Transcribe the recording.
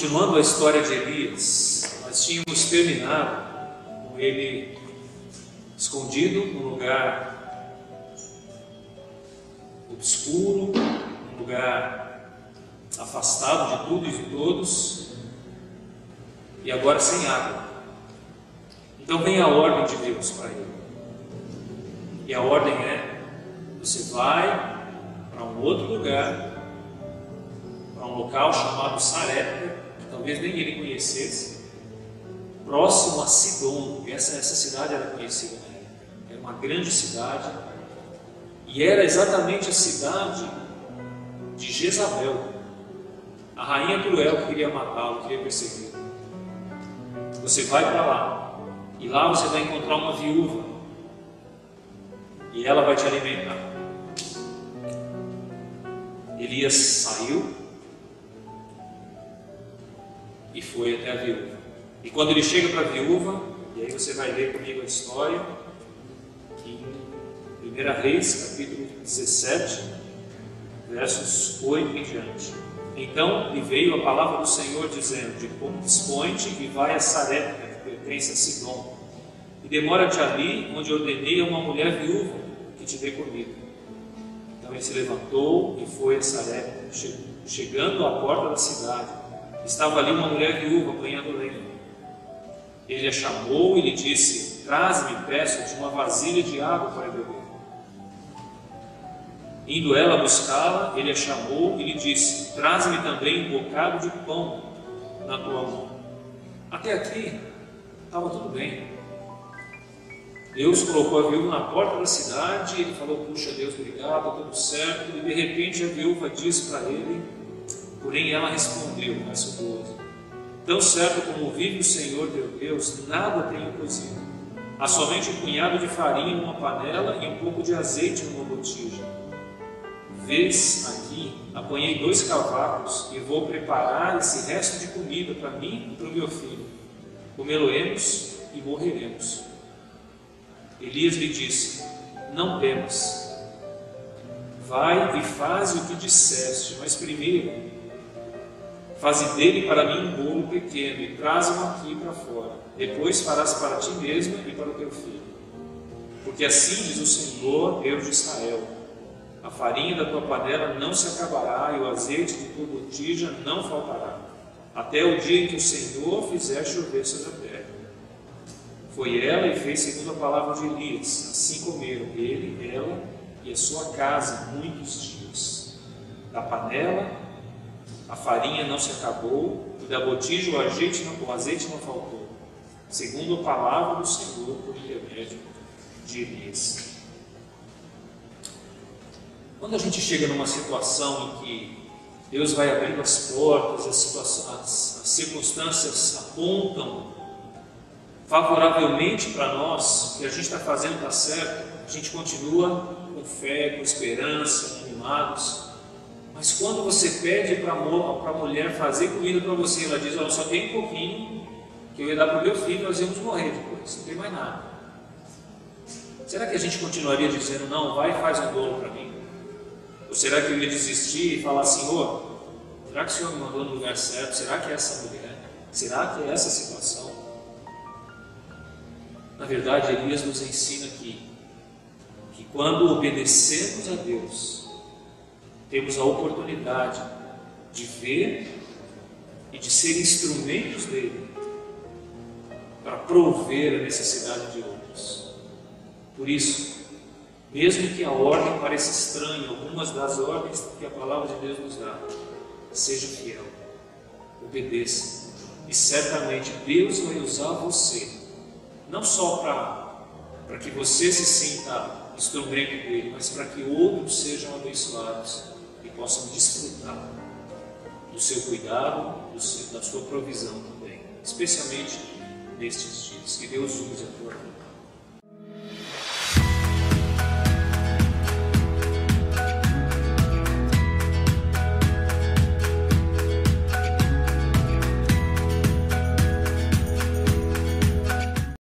Continuando a história de Elias, nós tínhamos terminado com ele escondido num lugar obscuro, num lugar afastado de tudo e de todos, e agora sem água. Então vem a ordem de Deus para ele. E a ordem é: você vai para um outro lugar, para um local chamado Sarepta, talvez nem ele conhecesse, próximo a Sidom. Essa, essa cidade era conhecida época. Era uma grande cidade. E era exatamente a cidade de Jezabel, a rainha cruel que queria matá-lo, queria persegui-lo. Você vai para lá, e lá você vai encontrar uma viúva, e ela vai te alimentar. Elias saiu foi até a viúva. E quando ele chega para a viúva, e aí você vai ler comigo a história, em 1 Reis, capítulo 17, versos 8 em diante. Então lhe veio a palavra do Senhor dizendo: Dispõe-te e vai a Sarepta, que pertence a Sidom, e demora-te ali, onde ordenei a uma mulher viúva que te dê comida. Então ele se levantou e foi a Sarepta, chegando à porta da cidade. Estava ali uma mulher viúva apanhando lenha. Ele a chamou e lhe disse: Traze-me, peço-te, uma vasilha de água para beber. Indo ela buscá-la, ele a chamou e lhe disse: Traze-me também um bocado de pão na tua mão. Até aqui estava tudo bem. Deus colocou a viúva na porta da cidade, ele falou: Puxa, Deus, obrigado, tudo certo. E de repente a viúva disse para ele: Porém ela respondeu, verso 12: Tão certo como vive o Senhor teu Deus, nada tenho cozido. Há somente um punhado de farinha numa panela e um pouco de azeite numa botija. Vês aqui, apanhei dois cavacos e vou preparar esse resto de comida para mim e para o meu filho. Comê-lo-emos e morreremos. Elias lhe disse: Não temas. Vai e faz o que disseste, mas primeiro Faze dele para mim um bolo pequeno e traz-o aqui para fora. Depois farás para ti mesmo e para o teu filho. Porque assim diz o Senhor, Deus de Israel: A farinha da tua panela não se acabará e o azeite de tua botija não faltará, até o dia em que o Senhor fizer chover sobre a terra. Foi ela e fez segundo a palavra de Elias. Assim comeram ele, ela e a sua casa muitos dias. Da panela a farinha não se acabou e da botija o azeite não, o azeite não faltou, segundo a palavra do Senhor por intermédio de Elias. Quando a gente chega numa situação em que Deus vai abrindo as portas, as, as, as circunstâncias apontam favoravelmente para nós, que a gente está fazendo está certo, a gente continua com fé, com esperança, animados. Mas quando você pede para a mulher fazer comida para você, ela diz: Olha, só tem um pouquinho que eu ia dar para o meu filho, nós íamos morrer depois, não tem mais nada. Será que a gente continuaria dizendo: Não, vai e faz um bolo para mim? Ou será que eu ia desistir e falar: Senhor, será que o Senhor me mandou no lugar certo? Será que é essa mulher? Será que é essa situação? Na verdade, Elias nos ensina que, que quando obedecemos a Deus, temos a oportunidade de ver e de ser instrumentos dele para prover a necessidade de outros. Por isso, mesmo que a ordem pareça estranha, algumas das ordens que a palavra de Deus nos dá, seja fiel, obedeça, e certamente Deus vai usar você, não só para que você se sinta instrumento dele, mas para que outros sejam abençoados possam desfrutar do seu cuidado, do seu, da sua provisão também, especialmente nestes dias. Que Deus use a tua vida.